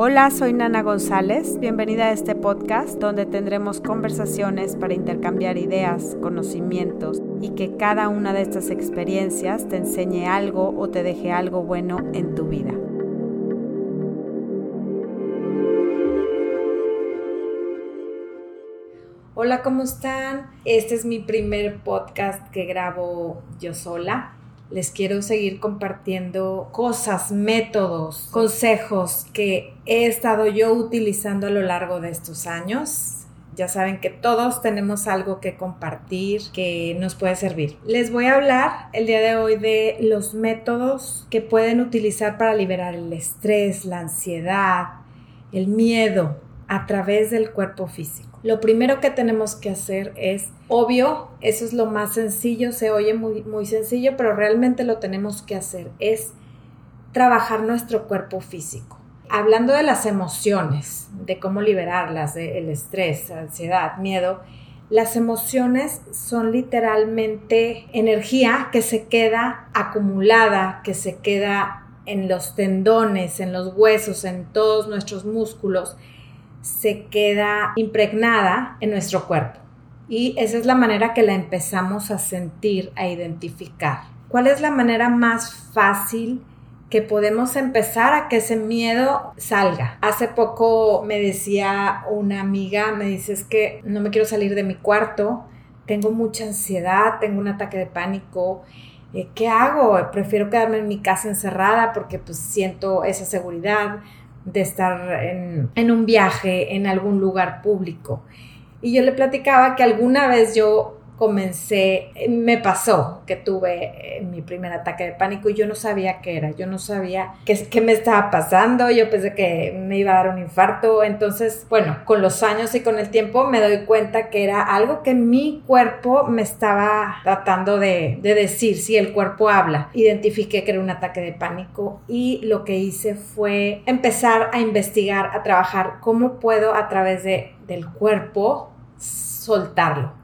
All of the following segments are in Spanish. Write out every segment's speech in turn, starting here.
Hola, soy Nana González. Bienvenida a este podcast donde tendremos conversaciones para intercambiar ideas, conocimientos y que cada una de estas experiencias te enseñe algo o te deje algo bueno en tu vida. Hola, ¿cómo están? Este es mi primer podcast que grabo yo sola les quiero seguir compartiendo cosas, métodos, consejos que he estado yo utilizando a lo largo de estos años. Ya saben que todos tenemos algo que compartir que nos puede servir. Les voy a hablar el día de hoy de los métodos que pueden utilizar para liberar el estrés, la ansiedad, el miedo a través del cuerpo físico. Lo primero que tenemos que hacer es, obvio, eso es lo más sencillo, se oye muy, muy sencillo, pero realmente lo tenemos que hacer, es trabajar nuestro cuerpo físico. Hablando de las emociones, de cómo liberarlas, del estrés, ansiedad, miedo, las emociones son literalmente energía que se queda acumulada, que se queda en los tendones, en los huesos, en todos nuestros músculos se queda impregnada en nuestro cuerpo. Y esa es la manera que la empezamos a sentir, a identificar. ¿Cuál es la manera más fácil que podemos empezar a que ese miedo salga? Hace poco me decía una amiga, me dice es que no me quiero salir de mi cuarto, tengo mucha ansiedad, tengo un ataque de pánico. Eh, ¿Qué hago? Prefiero quedarme en mi casa encerrada porque pues siento esa seguridad de estar en, un viaje en algún lugar público. Y yo le platicaba que alguna vez yo comencé, me pasó que tuve eh, mi primer ataque de pánico y yo no sabía qué era, yo no sabía qué, qué, me estaba pasando, yo pensé que me iba a dar un infarto, entonces, bueno, con los años y con el tiempo me doy cuenta que era algo que mi cuerpo me estaba tratando de, de decir, si el cuerpo habla, identifiqué que era un ataque de pánico y lo que hice fue empezar a investigar, a trabajar cómo puedo a través de, del cuerpo soltarlo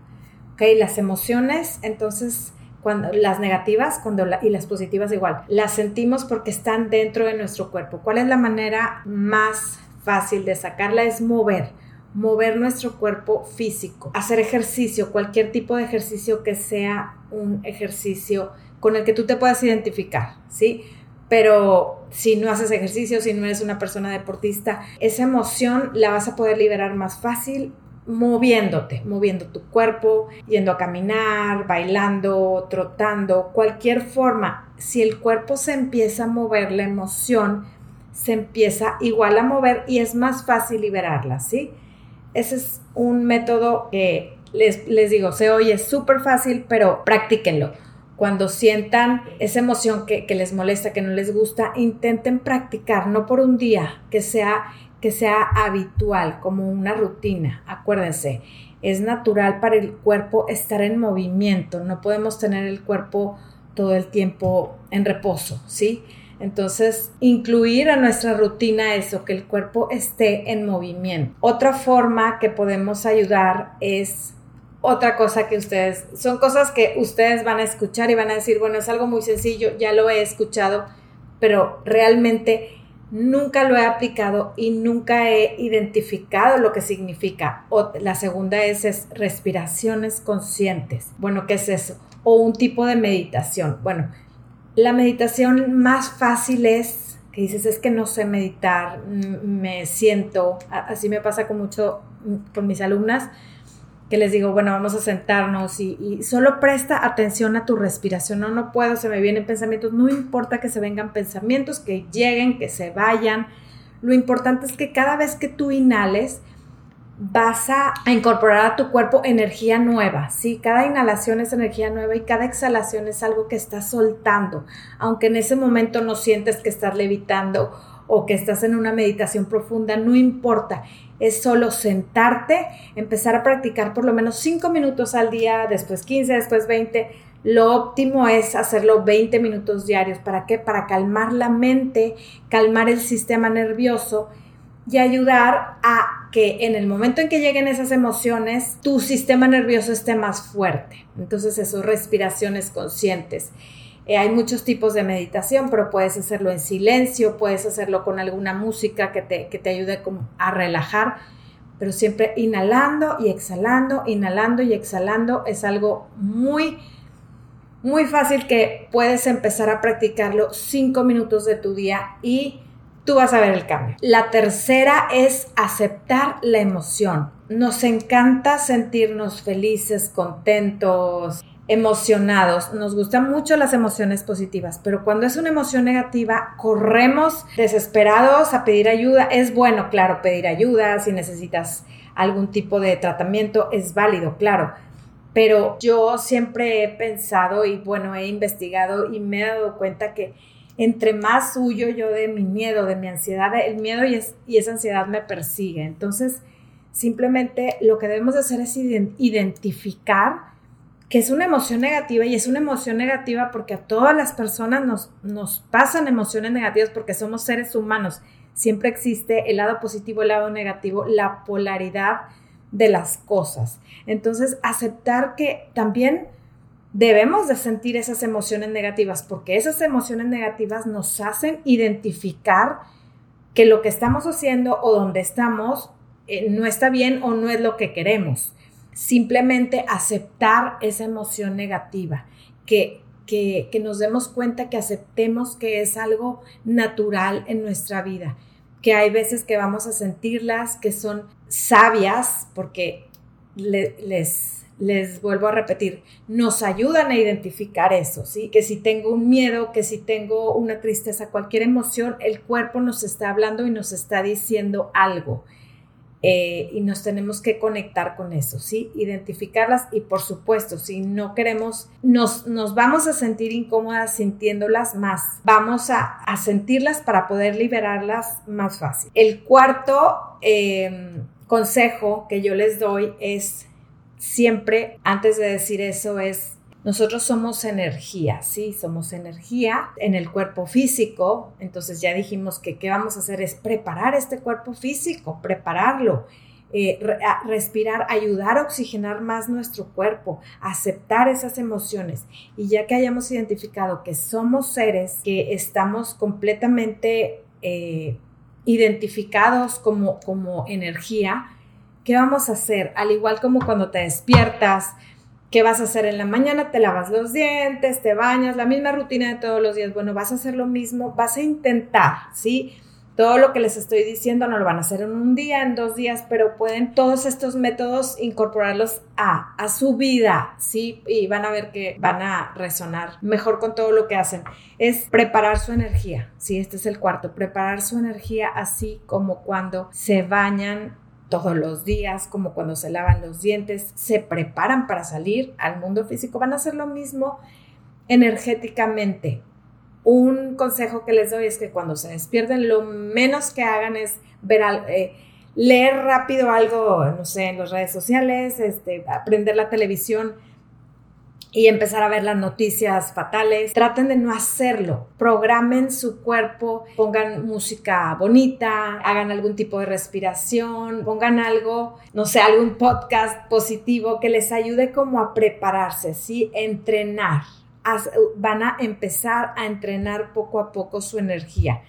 ¿ok? Las emociones, entonces, cuando las negativas cuando y las positivas igual, las sentimos porque están dentro de nuestro cuerpo. ¿Cuál es la manera más fácil de sacarla? Es mover mover nuestro cuerpo físico, hacer ejercicio, cualquier tipo de ejercicio que sea un ejercicio con el que tú te puedas identificar, ¿sí? Pero si no haces ejercicio, si no eres una persona deportista, esa emoción la vas a poder liberar más fácil moviéndote, moviendo tu cuerpo, yendo a caminar, bailando, trotando, cualquier forma. Si el cuerpo se empieza a mover, la emoción se empieza igual a mover y es más fácil liberarla, ¿sí? Ese es un método que les, les digo, se oye súper fácil, pero practíquenlo. Cuando sientan esa emoción que, que les molesta, que no les gusta, intenten practicar, no por un día, que sea que sea habitual, como una rutina. Acuérdense, es natural para el cuerpo estar en movimiento, no podemos tener el cuerpo todo el tiempo en reposo, ¿sí? Entonces, incluir a nuestra rutina eso, que el cuerpo esté en movimiento. Otra forma que podemos ayudar es otra cosa que ustedes, son cosas que ustedes van a escuchar y van a decir, bueno, es algo muy sencillo, ya lo he escuchado, pero realmente nunca lo he aplicado y nunca he identificado lo que significa. O, la segunda es, es respiraciones conscientes. Bueno, ¿qué es eso? O un tipo de meditación. Bueno, la meditación más fácil es que dices, es que no sé meditar, me siento, así me pasa con mucho con mis alumnas, que les digo, bueno, vamos a sentarnos y, solo presta atención a tu respiración. No, no puedo, se me vienen pensamientos. No importa que se vengan pensamientos, que lleguen, que se vayan. Lo importante es que cada vez que tú inhales, vas a, incorporar a tu cuerpo energía nueva, ¿sí? Cada inhalación es energía nueva y cada exhalación es algo que estás soltando, aunque en ese momento no sientes que estás levitando o que estás en una meditación profunda, no importa es solo sentarte, empezar a practicar por lo menos 5 minutos al día, después 15, después 20. Lo óptimo es hacerlo 20 minutos diarios. ¿Para qué? Para calmar la mente, calmar el sistema nervioso y ayudar a que en el momento en que lleguen esas emociones, tu sistema nervioso esté más fuerte. Entonces, eso, respiraciones conscientes. Eh, hay muchos tipos de meditación, pero puedes hacerlo en silencio, puedes hacerlo con alguna música que te, que te ayude a relajar, pero siempre inhalando y exhalando, inhalando y exhalando es algo muy, muy fácil que puedes empezar a practicarlo cinco minutos de tu día y tú vas a ver el cambio. La tercera es aceptar la emoción. Nos encanta sentirnos felices, contentos, emocionados. Nos gustan mucho las emociones positivas, pero cuando es una emoción negativa, corremos desesperados a pedir ayuda. Es bueno, claro, pedir ayuda si necesitas algún tipo de tratamiento, es válido, claro. Pero yo siempre he pensado y bueno, he investigado y me he dado cuenta que entre más huyo yo de mi miedo, de mi ansiedad, el miedo y, y esa ansiedad me persigue. Entonces, simplemente lo que debemos hacer es identificar que es una emoción negativa y es una emoción negativa porque a todas las personas nos, nos pasan emociones negativas porque somos seres humanos. Siempre existe el lado positivo, el lado negativo, la polaridad de las cosas. Entonces, aceptar que también debemos de sentir esas emociones negativas porque esas emociones negativas nos hacen identificar que lo que estamos haciendo o donde estamos eh, no está bien o no es lo que queremos. Simplemente aceptar esa emoción negativa, que, que, que nos demos cuenta que aceptemos que es algo natural en nuestra vida, que hay veces que vamos a sentirlas, que son sabias, porque les les vuelvo a repetir, nos ayudan a identificar eso, ¿sí? Que si tengo un miedo, que si tengo una tristeza, cualquier emoción, el cuerpo nos está hablando y nos está diciendo algo. Eh, y nos tenemos que conectar con eso, ¿sí? Identificarlas y por supuesto, si no queremos, nos, nos vamos a sentir incómodas sintiéndolas más, vamos a, sentirlas para poder liberarlas más fácil. El cuarto em, consejo que yo les doy es siempre antes de decir eso es nosotros somos energía, sí, somos energía en el cuerpo físico. Entonces ya dijimos que qué vamos a hacer es preparar este cuerpo físico, prepararlo, eh, respirar, ayudar a oxigenar más nuestro cuerpo, aceptar esas emociones. Y ya que hayamos identificado que somos seres que estamos completamente eh, identificados como, como energía, ¿Qué vamos a hacer? Al igual como cuando te despiertas, ¿qué vas a hacer en la mañana? Te lavas los dientes, te bañas, la misma rutina de todos los días. Bueno, vas a hacer lo mismo, vas a intentar, ¿sí? Todo lo que les estoy diciendo no lo van a hacer en un día, en dos días, pero pueden todos estos métodos incorporarlos a, a su vida, ¿sí? Y van a ver que van a resonar mejor con todo lo que hacen. Es preparar su energía, ¿sí? Este es el cuarto, preparar su energía así como cuando se bañan todos los días, como cuando se lavan los dientes, se preparan para salir al mundo físico, van a hacer lo mismo energéticamente. Un consejo que les doy es que cuando se despierten, lo menos que hagan es ver, eh, leer rápido algo, no sé, en las redes sociales, este, aprender la televisión, y empezar a ver las noticias fatales. Traten de no hacerlo. Programen su cuerpo, pongan música bonita, hagan algún tipo de respiración, pongan algo, no sé, algún podcast positivo que les ayude como a prepararse, ¿sí? Entrenar. van a empezar a entrenar poco a poco su energía.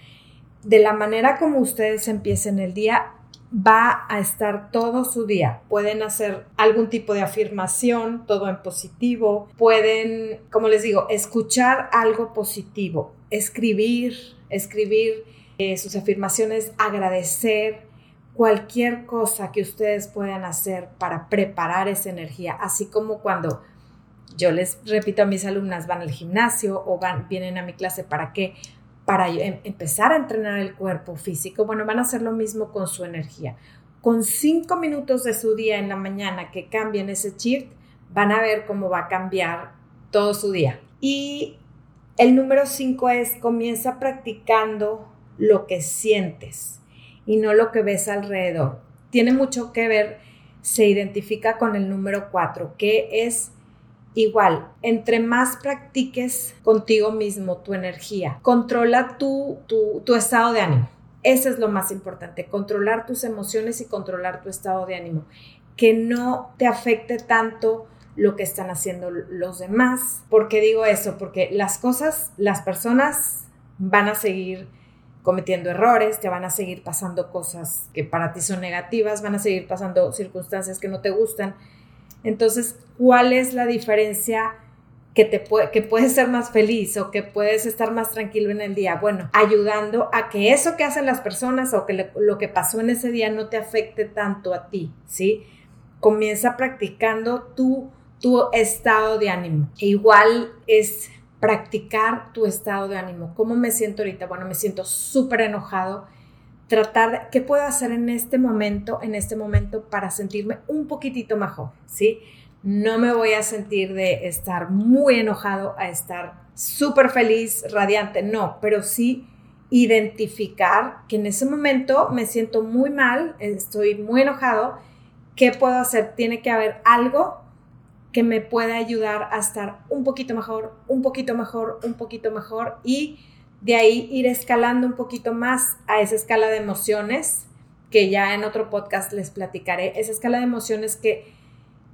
De la manera como ustedes empiecen el día, va a estar todo su día. Pueden hacer algún tipo de afirmación, todo en positivo. Pueden, como les digo, escuchar algo positivo, escribir, escribir eh, sus afirmaciones, agradecer cualquier cosa que ustedes puedan hacer para preparar esa energía, así como cuando yo les repito a mis alumnas van al gimnasio o van vienen a mi clase para qué para em, empezar a entrenar el cuerpo físico, bueno, van a hacer lo mismo con su energía. Con cinco minutos de su día en la mañana que cambien ese chip, van a ver cómo va a cambiar todo su día. Y el número cinco es comienza practicando lo que sientes y no lo que ves alrededor. Tiene mucho que ver, se identifica con el número cuatro, que es Igual, entre más practiques contigo mismo tu energía, controla tu, tu, estado de ánimo. Eso es lo más importante, controlar tus emociones y controlar tu estado de ánimo. Que no te afecte tanto lo que están haciendo los demás. ¿Por qué digo eso? Porque las cosas, las personas van a seguir cometiendo errores, te van a seguir pasando cosas que para ti son negativas, van a seguir pasando circunstancias que no te gustan. Entonces, ¿cuál es la diferencia que te puede, que puedes ser más feliz o que puedes estar más tranquilo en el día? Bueno, ayudando a que eso que hacen las personas o que lo que pasó en ese día no te afecte tanto a ti, ¿sí? Comienza practicando tu, tu estado de ánimo. E igual es practicar tu estado de ánimo. ¿Cómo me siento ahorita? Bueno, me siento súper enojado. Tratar de, ¿qué puedo hacer en este momento, en este momento para sentirme un poquitito mejor? ¿Sí? No me voy a sentir de estar muy enojado a estar súper feliz, radiante, no, pero sí identificar que en ese momento me siento muy mal, estoy muy enojado, ¿qué puedo hacer? Tiene que haber algo que me puede ayudar a estar un poquito mejor, un poquito mejor, un poquito mejor y de ahí ir escalando un poquito más a esa escala de emociones que ya en otro podcast les platicaré, esa escala de emociones que,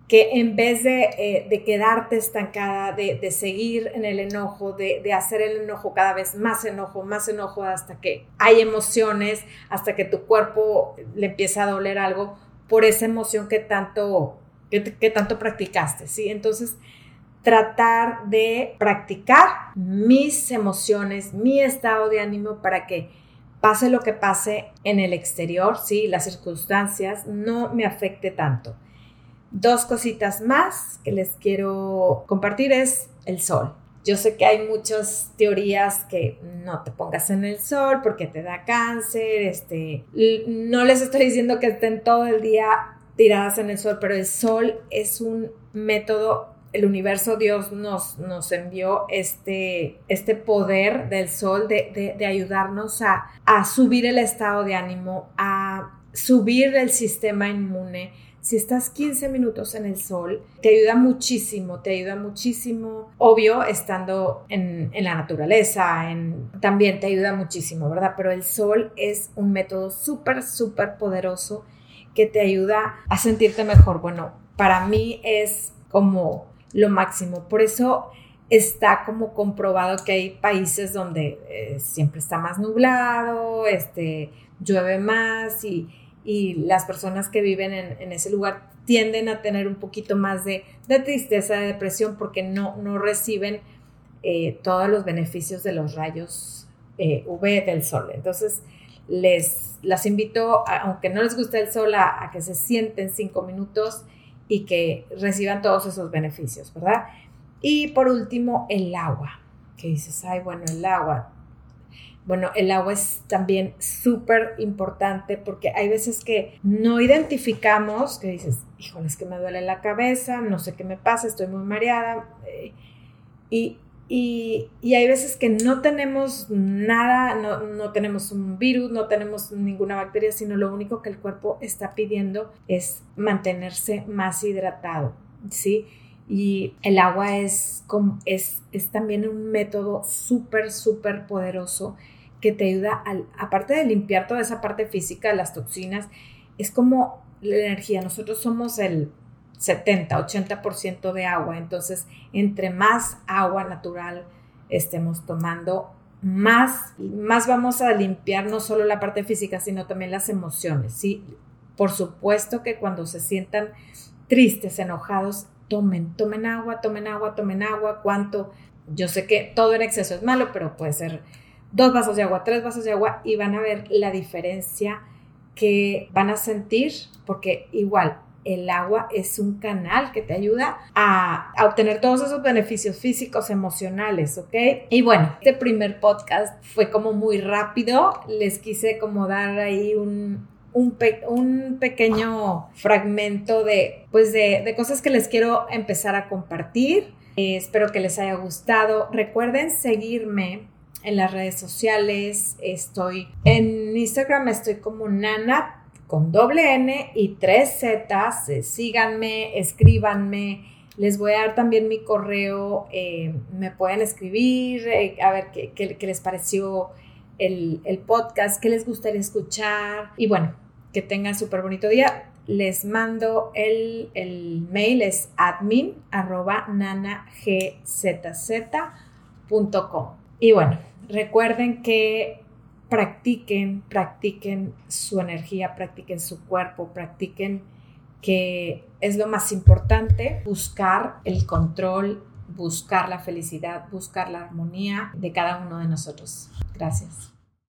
que en vez de, eh, quedarte estancada, de, seguir en el enojo, de, de, hacer el enojo cada vez más enojo, más enojo hasta que hay emociones, hasta que tu cuerpo le empieza a doler algo por esa emoción que tanto ¿Qué, tanto practicaste? ¿sí? Entonces, tratar de practicar mis emociones, mi estado de ánimo para que pase lo que pase en el exterior, ¿sí? las circunstancias, no me afecte tanto. Dos cositas más que les quiero compartir es el sol. Yo sé que hay muchas teorías que no te pongas en el sol porque te da cáncer, este, no les estoy diciendo que estén todo el día tiradas en el sol, pero el sol es un método, el universo Dios nos, nos envió este, este poder del sol de, ayudarnos a, a subir el estado de ánimo, a subir el sistema inmune. Si estás 15 minutos en el sol, te ayuda muchísimo, te ayuda muchísimo. Obvio, estando en, en, la naturaleza, también te ayuda muchísimo, ¿verdad? Pero el sol es un método súper, súper poderoso que te ayuda a sentirte mejor. Bueno, para mí es como lo máximo. Por eso está como comprobado que hay países donde eh, siempre está más nublado, este, llueve más y, las personas que viven en, ese lugar tienden a tener un poquito más de, tristeza, de depresión, porque no, no reciben eh, todos los beneficios de los rayos eh, UV del sol. Entonces, les las invito, aunque no les guste el sol, a, que se sienten cinco minutos y que reciban todos esos beneficios, ¿verdad? Y por último, el agua, que dices, ay, bueno, el agua. Bueno, el agua es también súper importante porque hay veces que no identificamos, que dices, híjole, es que me duele la cabeza, no sé qué me pasa, estoy muy mareada. Eh, y hay veces que no tenemos nada, no, tenemos un virus, no tenemos ninguna bacteria, sino lo único que el cuerpo está pidiendo es mantenerse más hidratado, ¿sí? Y el agua es, es, es también un método súper, súper poderoso que te ayuda, al, aparte de limpiar toda esa parte física, las toxinas, es como la energía. Nosotros somos el 70, 80% de agua. Entonces, entre más agua natural estemos tomando, más, más vamos a limpiar no solo la parte física, sino también las emociones. ¿sí? Por supuesto que cuando se sientan tristes, enojados, tomen, tomen agua, tomen agua, tomen agua. ¿Cuánto? Yo sé que todo en exceso es malo, pero puede ser dos vasos de agua, tres vasos de agua y van a ver la diferencia que van a sentir, porque igual el agua es un canal que te ayuda a, obtener todos esos beneficios físicos, emocionales, ¿ok? Y bueno, este primer podcast fue como muy rápido, les quise como dar ahí un, un, pequeño fragmento de, pues de, cosas que les quiero empezar a compartir. Eh, espero que les haya gustado. Recuerden seguirme en las redes sociales. Estoy en Instagram, estoy como Nana con doble N y tres Z. Eh, síganme, escríbanme. Les voy a dar también mi correo. Eh, me pueden escribir, eh, a ver qué, les pareció el, el, podcast, qué les gustaría escuchar. Y bueno, que tengan súper bonito día. les mando el, el mail, es admin arroba nanagzz.com. Y bueno, recuerden que practiquen, practiquen su energía, practiquen su cuerpo, practiquen que es lo más importante, buscar el control, buscar la felicidad, buscar la armonía de cada uno de nosotros. Gracias.